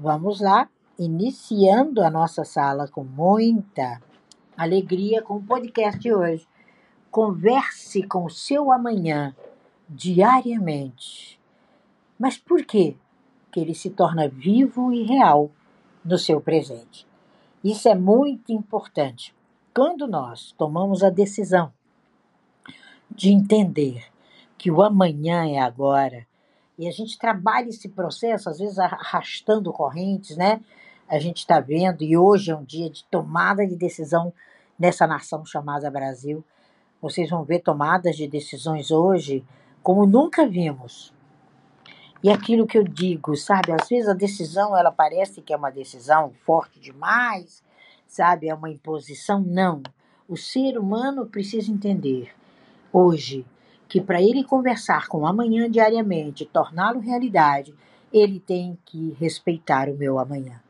Vamos lá, iniciando a nossa sala com muita alegria com o podcast de hoje. Converse com o seu amanhã diariamente. Mas por quê? Que ele se torna vivo e real no seu presente. Isso é muito importante. Quando nós tomamos a decisão de entender que o amanhã é agora, e a gente trabalha esse processo, às vezes arrastando correntes, né? A gente está vendo, e hoje é um dia de tomada de decisão nessa nação chamada Brasil. Vocês vão ver tomadas de decisões hoje como nunca vimos. E aquilo que eu digo, sabe? Às vezes a decisão ela parece que é uma decisão forte demais, sabe? É uma imposição. Não. O ser humano precisa entender hoje que para ele conversar com o amanhã diariamente, torná-lo realidade, ele tem que respeitar o meu amanhã.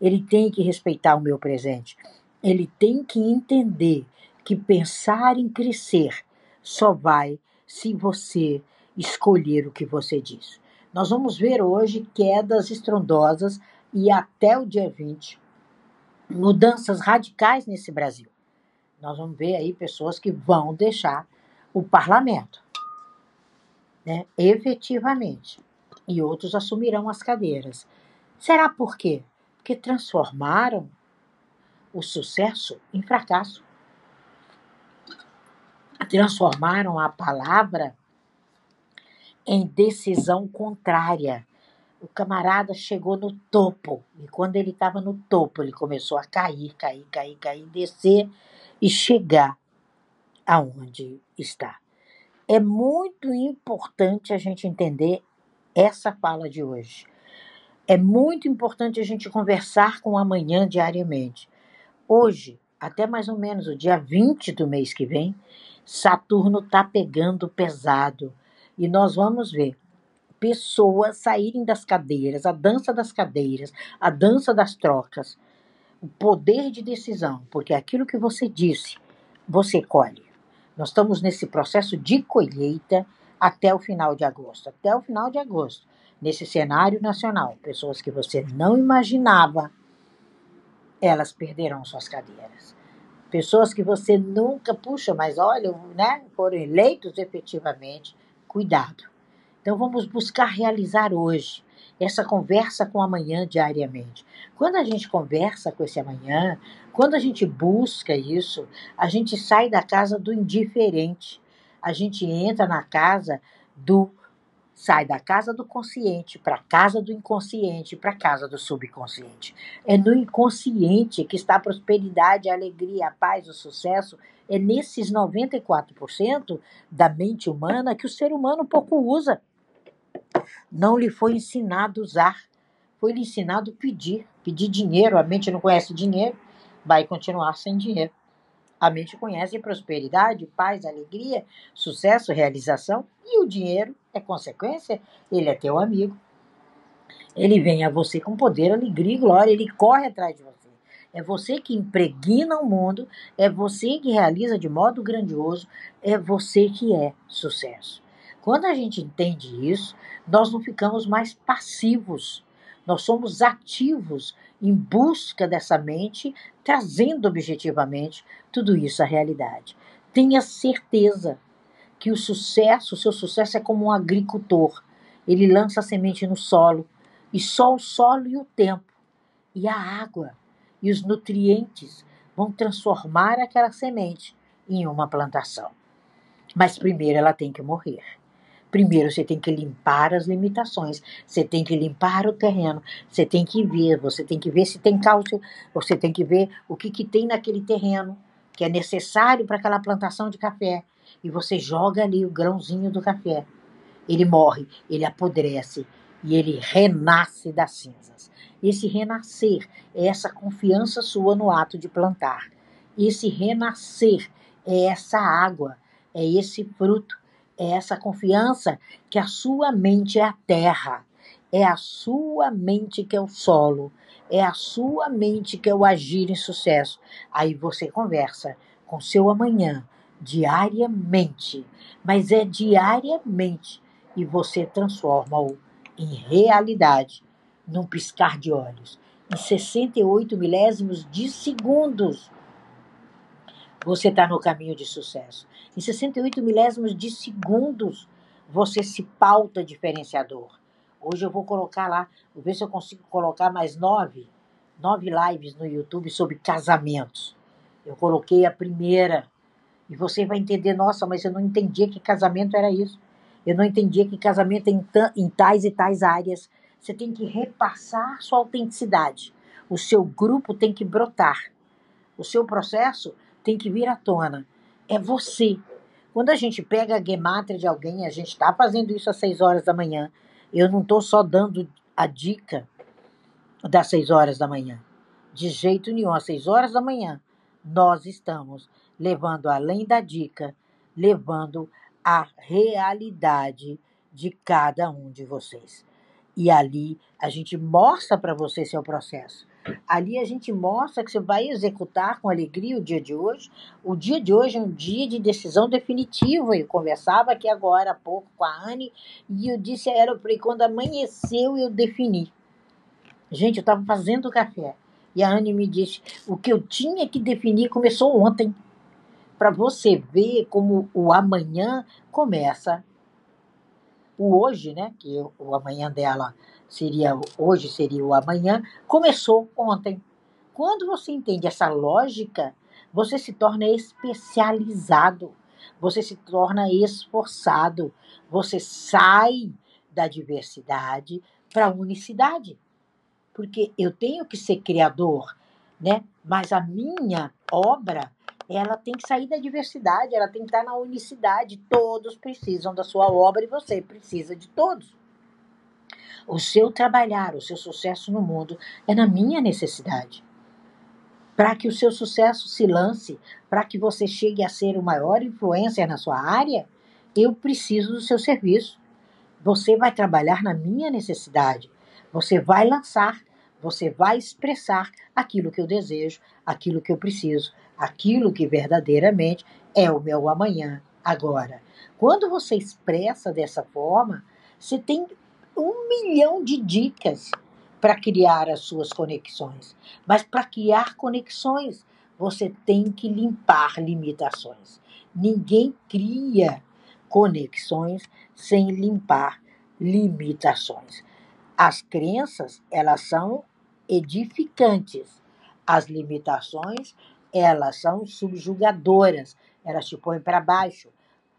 Ele tem que respeitar o meu presente. Ele tem que entender que pensar em crescer só vai se você escolher o que você diz. Nós vamos ver hoje quedas estrondosas e até o dia 20 mudanças radicais nesse Brasil. Nós vamos ver aí pessoas que vão deixar o parlamento né, efetivamente, e outros assumirão as cadeiras. Será por quê? Porque transformaram o sucesso em fracasso. Transformaram a palavra em decisão contrária. O camarada chegou no topo, e quando ele estava no topo, ele começou a cair, cair, cair, cair, descer e chegar aonde está. É muito importante a gente entender essa fala de hoje. É muito importante a gente conversar com o amanhã diariamente. Hoje, até mais ou menos o dia 20 do mês que vem, Saturno está pegando pesado. E nós vamos ver pessoas saírem das cadeiras, a dança das cadeiras, a dança das trocas, o poder de decisão, porque aquilo que você disse, você colhe. Nós estamos nesse processo de colheita até o final de agosto. Até o final de agosto, nesse cenário nacional, pessoas que você não imaginava, elas perderão suas cadeiras. Pessoas que você nunca puxa, mas olha, né, foram eleitos efetivamente. Cuidado. Então vamos buscar realizar hoje essa conversa com amanhã diariamente. Quando a gente conversa com esse amanhã, quando a gente busca isso, a gente sai da casa do indiferente, a gente entra na casa do sai da casa do consciente para a casa do inconsciente, para a casa do subconsciente. É no inconsciente que está a prosperidade, a alegria, a paz, o sucesso. É nesses 94% da mente humana que o ser humano pouco usa. Não lhe foi ensinado usar, foi lhe ensinado pedir, pedir dinheiro. A mente não conhece dinheiro, vai continuar sem dinheiro. A mente conhece prosperidade, paz, alegria, sucesso, realização e o dinheiro é consequência, ele é teu amigo. Ele vem a você com poder, alegria e glória, ele corre atrás de você. É você que impregna o mundo, é você que realiza de modo grandioso, é você que é sucesso. Quando a gente entende isso, nós não ficamos mais passivos. Nós somos ativos em busca dessa mente, trazendo objetivamente tudo isso à realidade. Tenha certeza que o sucesso, o seu sucesso é como um agricultor. Ele lança a semente no solo, e só o solo e o tempo, e a água, e os nutrientes vão transformar aquela semente em uma plantação. Mas primeiro ela tem que morrer. Primeiro você tem que limpar as limitações, você tem que limpar o terreno, você tem que ver, você tem que ver se tem cálcio, você tem que ver o que, que tem naquele terreno que é necessário para aquela plantação de café. E você joga ali o grãozinho do café. Ele morre, ele apodrece e ele renasce das cinzas. Esse renascer é essa confiança sua no ato de plantar. Esse renascer é essa água, é esse fruto é essa confiança que a sua mente é a terra, é a sua mente que é o solo, é a sua mente que é o agir em sucesso. Aí você conversa com seu amanhã diariamente, mas é diariamente e você transforma-o em realidade num piscar de olhos. Em 68 milésimos de segundos, você está no caminho de sucesso. Em 68 milésimos de segundos, você se pauta diferenciador. Hoje eu vou colocar lá, vou ver se eu consigo colocar mais nove, nove lives no YouTube sobre casamentos. Eu coloquei a primeira e você vai entender, nossa, mas eu não entendia que casamento era isso. Eu não entendia que casamento é em, em tais e tais áreas. Você tem que repassar sua autenticidade. O seu grupo tem que brotar. O seu processo tem que vir à tona. É você. Quando a gente pega a gemátria de alguém, a gente está fazendo isso às 6 horas da manhã. Eu não estou só dando a dica das 6 horas da manhã. De jeito nenhum, às 6 horas da manhã, nós estamos levando além da dica, levando a realidade de cada um de vocês. E ali a gente mostra para você seu processo. Ali a gente mostra que você vai executar com alegria o dia de hoje. O dia de hoje é um dia de decisão definitiva. Eu conversava aqui agora há pouco com a Anne e eu disse a ela, quando amanheceu eu defini. Gente, eu estava fazendo café. E a Anne me disse, o que eu tinha que definir começou ontem para você ver como o amanhã começa. O hoje, né? Que o amanhã dela seria hoje, seria o amanhã, começou ontem. Quando você entende essa lógica, você se torna especializado, você se torna esforçado, você sai da diversidade para a unicidade. Porque eu tenho que ser criador, né? Mas a minha obra ela tem que sair da diversidade, ela tem que estar na unicidade. Todos precisam da sua obra e você precisa de todos. O seu trabalhar, o seu sucesso no mundo é na minha necessidade. Para que o seu sucesso se lance, para que você chegue a ser o maior influencer na sua área, eu preciso do seu serviço. Você vai trabalhar na minha necessidade. Você vai lançar, você vai expressar aquilo que eu desejo, aquilo que eu preciso, aquilo que verdadeiramente é o meu amanhã, agora. Quando você expressa dessa forma, você tem um milhão de dicas para criar as suas conexões. Mas para criar conexões, você tem que limpar limitações. Ninguém cria conexões sem limpar limitações. As crenças, elas são edificantes. As limitações elas são subjugadoras, elas te põem para baixo.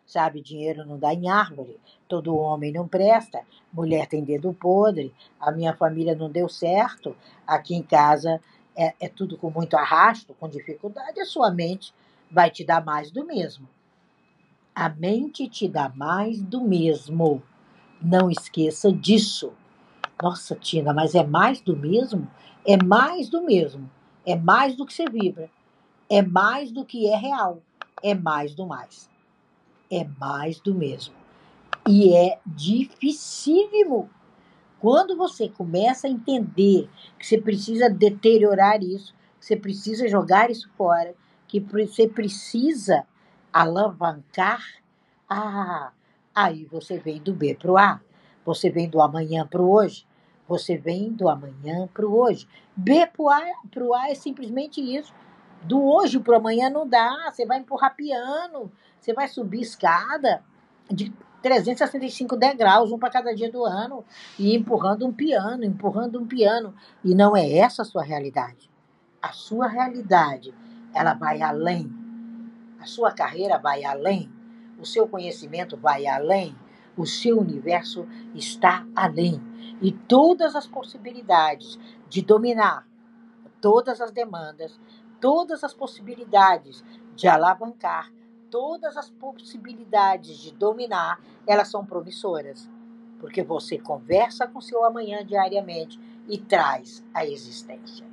Sabe, dinheiro não dá em árvore, todo homem não presta, mulher tem dedo podre, a minha família não deu certo, aqui em casa é, é tudo com muito arrasto, com dificuldade, a sua mente vai te dar mais do mesmo. A mente te dá mais do mesmo. Não esqueça disso. Nossa, Tina, mas é mais do mesmo? É mais do mesmo. É mais do que você vibra. É mais do que é real. É mais do mais. É mais do mesmo. E é dificílimo. Quando você começa a entender que você precisa deteriorar isso, que você precisa jogar isso fora, que você precisa alavancar, ah, aí você vem do B para o A, você vem do amanhã para o hoje, você vem do amanhã para o hoje. B para o A, A é simplesmente isso. Do hoje para amanhã não dá. Você vai empurrar piano, você vai subir escada de 365 degraus, um para cada dia do ano, e empurrando um piano, empurrando um piano. E não é essa a sua realidade. A sua realidade, ela vai além. A sua carreira vai além. O seu conhecimento vai além. O seu universo está além. E todas as possibilidades de dominar todas as demandas, todas as possibilidades de alavancar, todas as possibilidades de dominar, elas são promissoras. Porque você conversa com seu amanhã diariamente e traz a existência.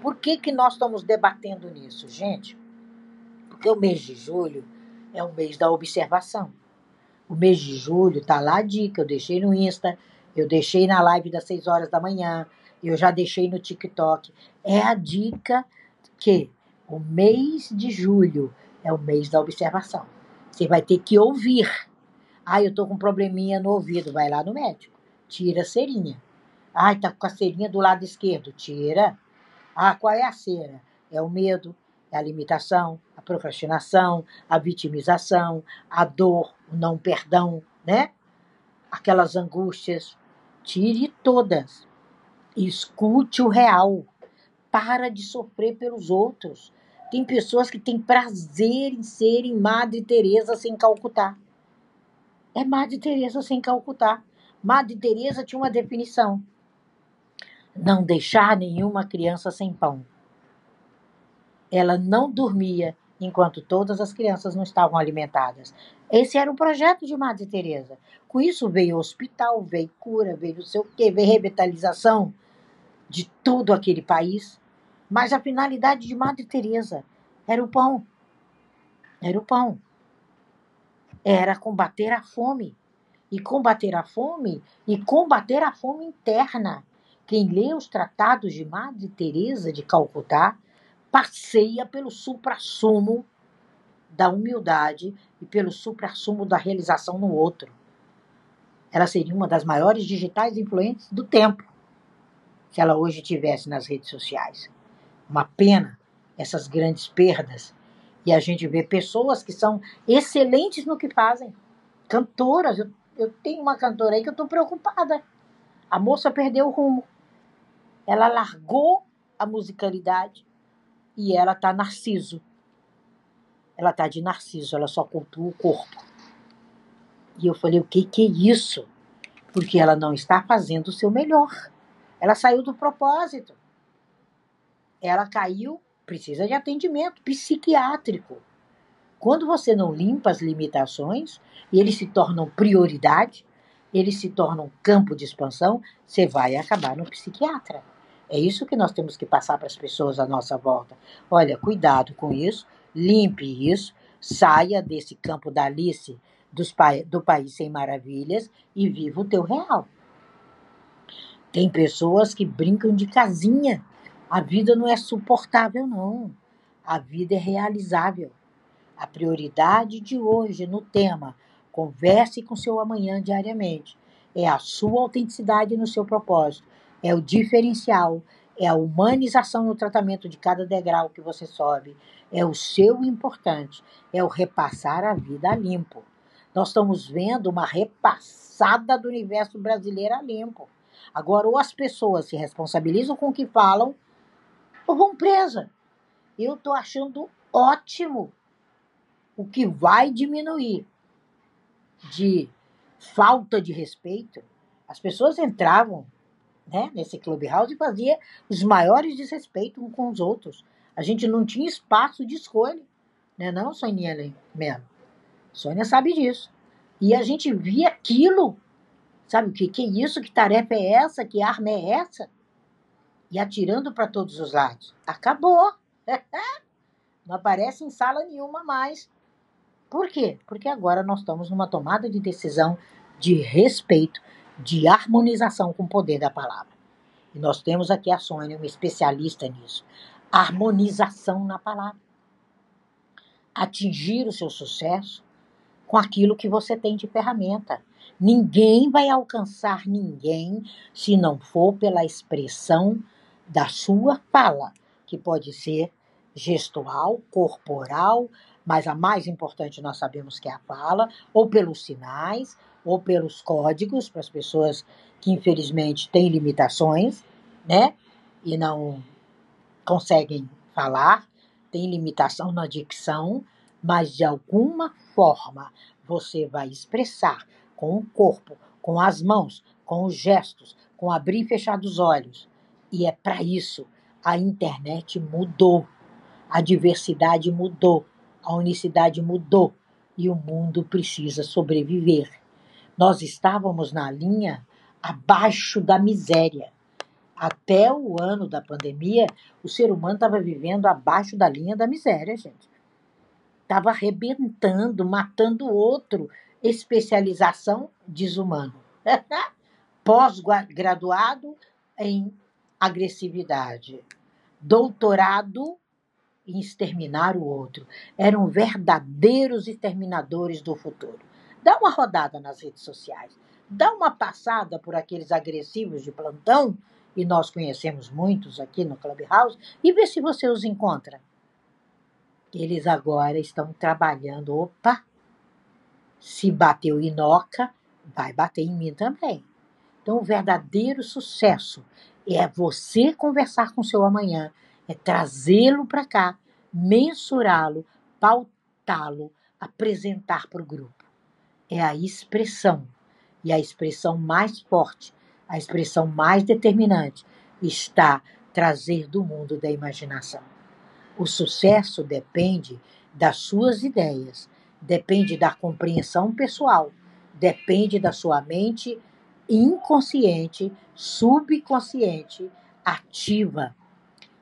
Por que, que nós estamos debatendo nisso, gente? Porque o mês de julho é o mês da observação. O mês de julho tá lá a dica, eu deixei no Insta, eu deixei na live das 6 horas da manhã, eu já deixei no TikTok. É a dica que o mês de julho é o mês da observação. Você vai ter que ouvir. Ah, eu tô com um probleminha no ouvido. Vai lá no médico. Tira a cerinha. Ai, tá com a cerinha do lado esquerdo. Tira. Ah, qual é a cera? É o medo, é a limitação, a procrastinação, a vitimização, a dor, o não perdão, né? Aquelas angústias. Tire todas. Escute o real. Para de sofrer pelos outros. Tem pessoas que têm prazer em serem Madre Teresa sem Calcutá. É Madre Teresa sem Calcutá. Madre Teresa tinha uma definição: não deixar nenhuma criança sem pão. Ela não dormia enquanto todas as crianças não estavam alimentadas. Esse era o projeto de Madre Teresa. Com isso veio hospital, veio cura, veio não sei o quê, veio revitalização de todo aquele país. Mas a finalidade de Madre Teresa era o pão. Era o pão. Era combater a fome. E combater a fome e combater a fome interna. Quem lê os tratados de Madre Teresa de Calcutá passeia pelo suprassumo da humildade e pelo suprassumo da realização no outro. Ela seria uma das maiores digitais influentes do tempo se ela hoje tivesse nas redes sociais. Uma pena essas grandes perdas. E a gente vê pessoas que são excelentes no que fazem. Cantoras. Eu, eu tenho uma cantora aí que eu estou preocupada. A moça perdeu o rumo. Ela largou a musicalidade e ela tá narciso. Ela tá de narciso, ela só cultua o corpo. E eu falei, o que que é isso? Porque ela não está fazendo o seu melhor. Ela saiu do propósito. Ela caiu, precisa de atendimento psiquiátrico. Quando você não limpa as limitações e eles se tornam prioridade, eles se tornam campo de expansão, você vai acabar no psiquiatra. É isso que nós temos que passar para as pessoas à nossa volta. Olha, cuidado com isso, limpe isso, saia desse campo da Alice dos, do País Sem Maravilhas e viva o teu real. Tem pessoas que brincam de casinha. A vida não é suportável, não. A vida é realizável. A prioridade de hoje no tema Converse com seu amanhã diariamente é a sua autenticidade no seu propósito é o diferencial, é a humanização no tratamento de cada degrau que você sobe, é o seu importante, é o repassar a vida a limpo. Nós estamos vendo uma repassada do universo brasileiro a limpo. Agora, ou as pessoas se responsabilizam com o que falam, ou vão presa. Eu estou achando ótimo. O que vai diminuir de falta de respeito, as pessoas entravam né, nesse Clubhouse e fazia os maiores desrespeitos uns com os outros. A gente não tinha espaço de escolha, né não, Soninha mesmo? Sônia sabe disso. E a gente via aquilo, sabe o que, que é isso? Que tarefa é essa? Que arma é essa? E atirando para todos os lados. Acabou. não aparece em sala nenhuma mais. Por quê? Porque agora nós estamos numa tomada de decisão de respeito de harmonização com o poder da palavra. E nós temos aqui a Sônia, uma especialista nisso. Harmonização na palavra. Atingir o seu sucesso com aquilo que você tem de ferramenta. Ninguém vai alcançar ninguém se não for pela expressão da sua fala, que pode ser gestual, corporal, mas a mais importante nós sabemos que é a fala, ou pelos sinais, ou pelos códigos, para as pessoas que infelizmente têm limitações, né? E não conseguem falar, tem limitação na dicção, mas de alguma forma você vai expressar com o corpo, com as mãos, com os gestos, com abrir e fechar dos olhos. E é para isso a internet mudou, a diversidade mudou, a unicidade mudou e o mundo precisa sobreviver. Nós estávamos na linha abaixo da miséria. Até o ano da pandemia, o ser humano estava vivendo abaixo da linha da miséria, gente. Estava arrebentando, matando outro. Especialização desumano. Pós-graduado em agressividade. Doutorado em exterminar o outro. Eram verdadeiros exterminadores do futuro. Dá uma rodada nas redes sociais. dá uma passada por aqueles agressivos de plantão, e nós conhecemos muitos aqui no Clubhouse, e vê se você os encontra. Eles agora estão trabalhando. Opa! Se bateu Inoca, vai bater em mim também. Então, o verdadeiro sucesso é você conversar com seu amanhã, é trazê-lo para cá, mensurá-lo, pautá-lo, apresentar para o grupo. É a expressão. E a expressão mais forte, a expressão mais determinante, está trazer do mundo da imaginação. O sucesso depende das suas ideias, depende da compreensão pessoal, depende da sua mente inconsciente, subconsciente, ativa.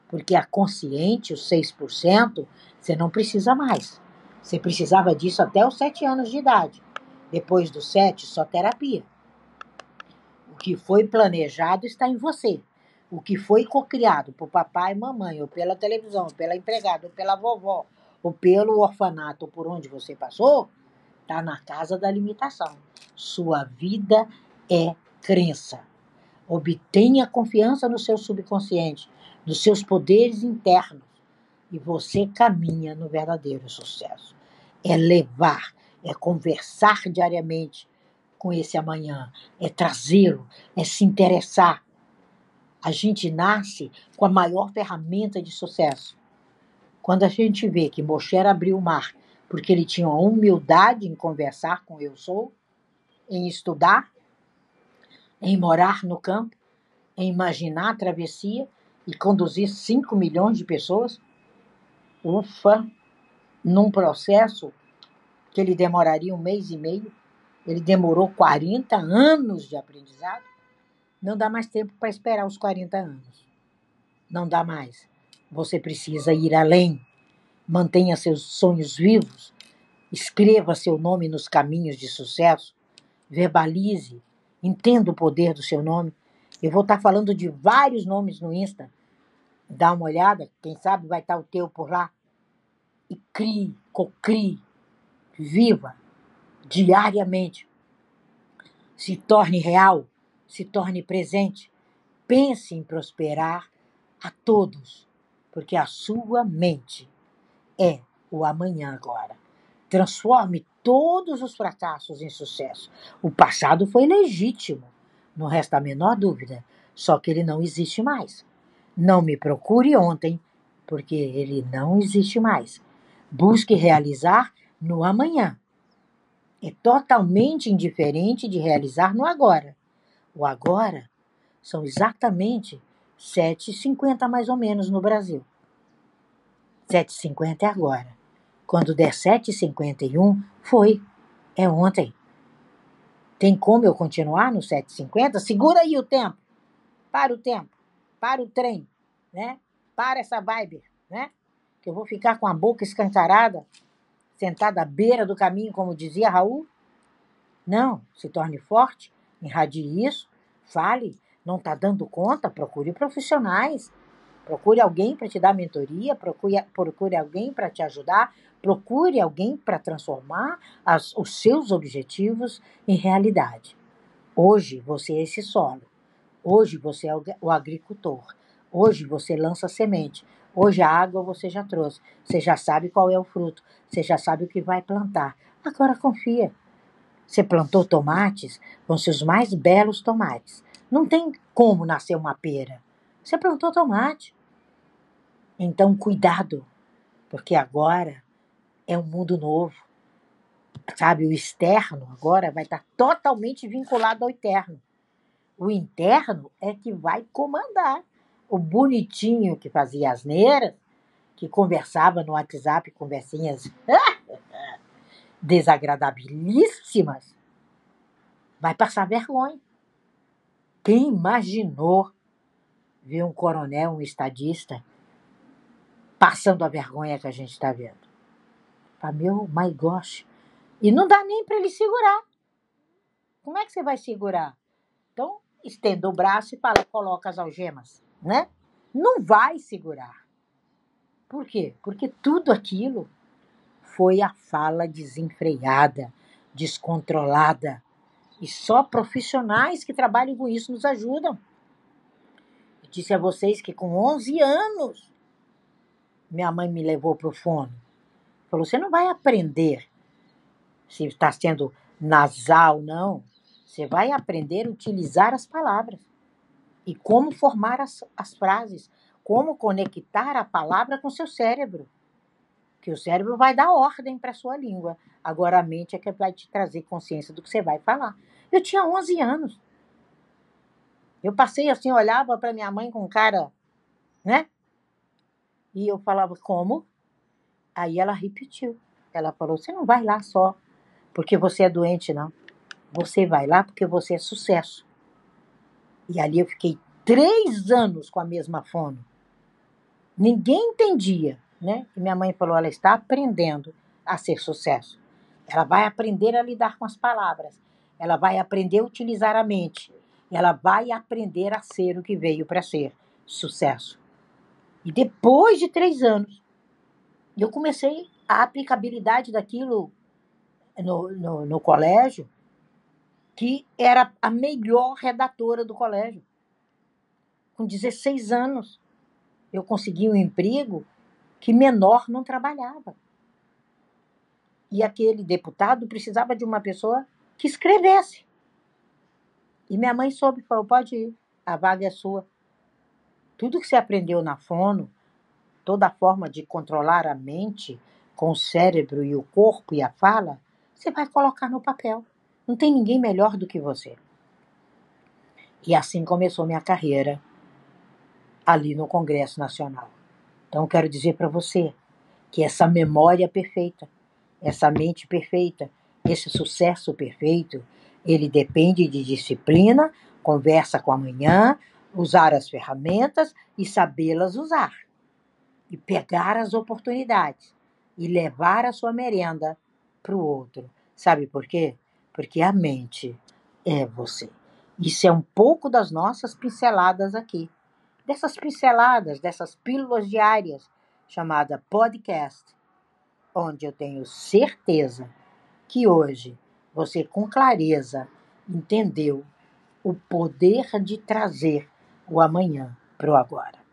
Porque a consciente, os 6%, você não precisa mais. Você precisava disso até os 7 anos de idade. Depois dos 7, só terapia. O que foi planejado está em você. O que foi cocriado por papai e mamãe, ou pela televisão, ou pela empregada, ou pela vovó, ou pelo orfanato, ou por onde você passou, está na casa da limitação. Sua vida é crença. Obtenha confiança no seu subconsciente, nos seus poderes internos, e você caminha no verdadeiro sucesso. É levar, é conversar diariamente com esse amanhã, é trazê-lo, é se interessar. A gente nasce com a maior ferramenta de sucesso. Quando a gente vê que Moshe abriu o mar porque ele tinha uma humildade em conversar com eu sou, em estudar, em morar no campo, em imaginar a travessia e conduzir 5 milhões de pessoas, ufa, num processo que ele demoraria um mês e meio, ele demorou 40 anos de aprendizado, não dá mais tempo para esperar os 40 anos. Não dá mais. Você precisa ir além. Mantenha seus sonhos vivos. Escreva seu nome nos caminhos de sucesso. Verbalize. Entenda o poder do seu nome. Eu vou estar falando de vários nomes no Insta. Dá uma olhada, quem sabe vai estar o teu por lá. E crie, cocrie, viva diariamente. Se torne real, se torne presente. Pense em prosperar a todos, porque a sua mente é o amanhã agora. Transforme todos os fracassos em sucesso. O passado foi legítimo, não resta a menor dúvida, só que ele não existe mais. Não me procure ontem, porque ele não existe mais. Busque realizar no amanhã. É totalmente indiferente de realizar no agora. O agora são exatamente 7h50 mais ou menos no Brasil. 7h50 é agora. Quando der 7h51, foi. É ontem. Tem como eu continuar no 7h50? Segura aí o tempo. Para o tempo. Para o trem. Né? Para essa vibe. Né? Que eu vou ficar com a boca escancarada, sentada à beira do caminho, como dizia Raul. Não. Se torne forte. Irradie isso. Fale. Não está dando conta? Procure profissionais Procure alguém para te dar mentoria, procure, procure alguém para te ajudar, procure alguém para transformar as, os seus objetivos em realidade. Hoje você é esse solo. Hoje você é o, o agricultor. Hoje você lança semente. Hoje a água você já trouxe. Você já sabe qual é o fruto. Você já sabe o que vai plantar. Agora confia. Você plantou tomates, vão ser os mais belos tomates. Não tem como nascer uma pera. Você plantou tomate. Então, cuidado, porque agora é um mundo novo. Sabe, o externo agora vai estar totalmente vinculado ao interno. O interno é que vai comandar. O bonitinho que fazia asneiras, que conversava no WhatsApp, conversinhas desagradabilíssimas, vai passar vergonha. Quem imaginou ver um coronel, um estadista, passando a vergonha que a gente está vendo? Fala, meu, my gosh. E não dá nem para ele segurar. Como é que você vai segurar? Então, estenda o braço e fala, coloca as algemas, né? Não vai segurar. Por quê? Porque tudo aquilo foi a fala desenfreada, descontrolada. E só profissionais que trabalham com isso nos ajudam. Eu disse a vocês que com 11 anos, minha mãe me levou para o fono. Falou: você não vai aprender se está sendo nasal, não. Você vai aprender a utilizar as palavras e como formar as, as frases, como conectar a palavra com seu cérebro. Que o cérebro vai dar ordem para a sua língua. Agora a mente é que vai te trazer consciência do que você vai falar. Eu tinha 11 anos. Eu passei assim, olhava para minha mãe com cara, né? E eu falava, como? Aí ela repetiu. Ela falou: Você não vai lá só porque você é doente, não. Você vai lá porque você é sucesso. E ali eu fiquei três anos com a mesma fono. Ninguém entendia, né? E minha mãe falou: ela está aprendendo a ser sucesso. Ela vai aprender a lidar com as palavras. Ela vai aprender a utilizar a mente. Ela vai aprender a ser o que veio para ser sucesso. E depois de três anos, eu comecei a aplicabilidade daquilo no, no, no colégio, que era a melhor redatora do colégio. Com 16 anos, eu consegui um emprego que menor não trabalhava. E aquele deputado precisava de uma pessoa que escrevesse. E minha mãe soube, falou: pode ir, a vaga é sua. Tudo que você aprendeu na fono, toda a forma de controlar a mente com o cérebro e o corpo e a fala, você vai colocar no papel. Não tem ninguém melhor do que você. E assim começou minha carreira ali no Congresso Nacional. Então, quero dizer para você que essa memória perfeita, essa mente perfeita, esse sucesso perfeito, ele depende de disciplina, conversa com a manhã, usar as ferramentas e sabê-las usar. E pegar as oportunidades e levar a sua merenda para o outro. Sabe por quê? Porque a mente é você. Isso é um pouco das nossas pinceladas aqui. Dessas pinceladas, dessas pílulas diárias, chamada podcast, onde eu tenho certeza que hoje você, com clareza, entendeu o poder de trazer o amanhã para o agora.